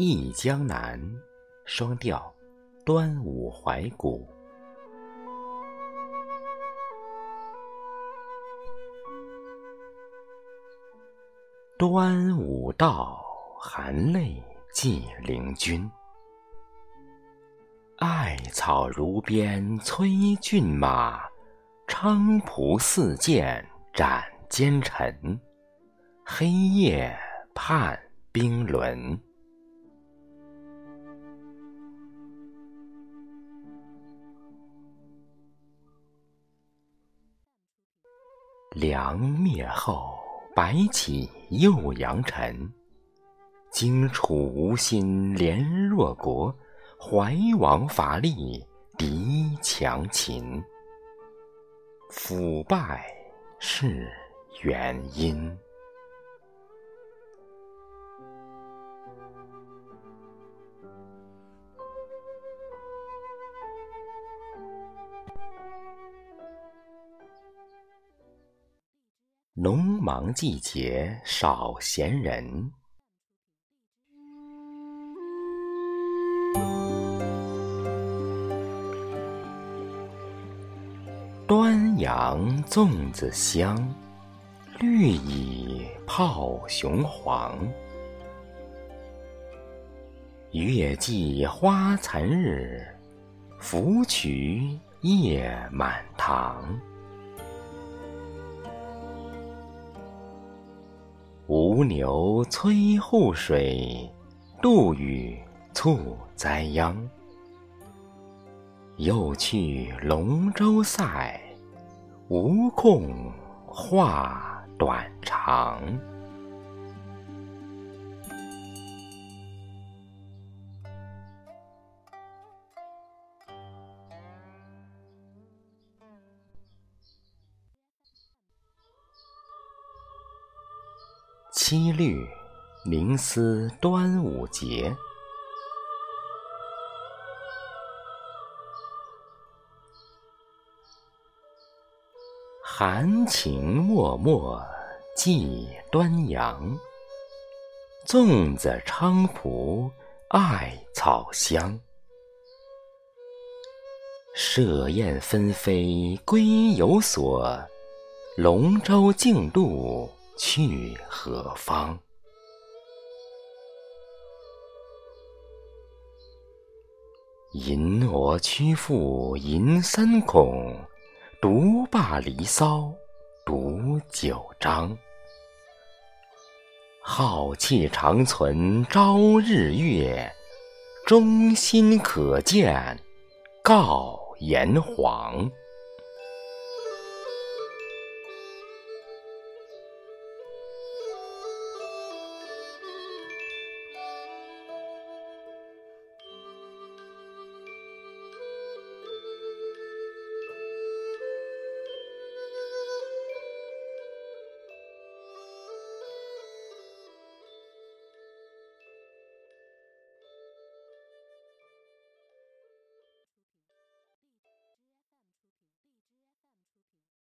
忆江南，双调，端午怀古。端午到，含泪寄灵君。艾草如鞭催骏马，菖蒲似箭展奸臣。黑夜盼冰轮。梁灭后，白起又扬尘。荆楚无心连弱国，怀王伐厉敌强秦。腐败是原因。农忙季节少闲人，端阳粽子香，绿蚁泡雄黄。月季花残日，芙蕖叶满堂。吴牛催护水，杜宇促栽秧。又去龙舟赛，无空话短长。七律凝思端午节，含情脉脉寄端阳。粽子菖蒲艾草香，设宴纷飞归有所，龙舟竞渡。去何方？吟我曲赋吟三孔，独霸离骚读九章。浩气长存朝日月，忠心可见告炎黄。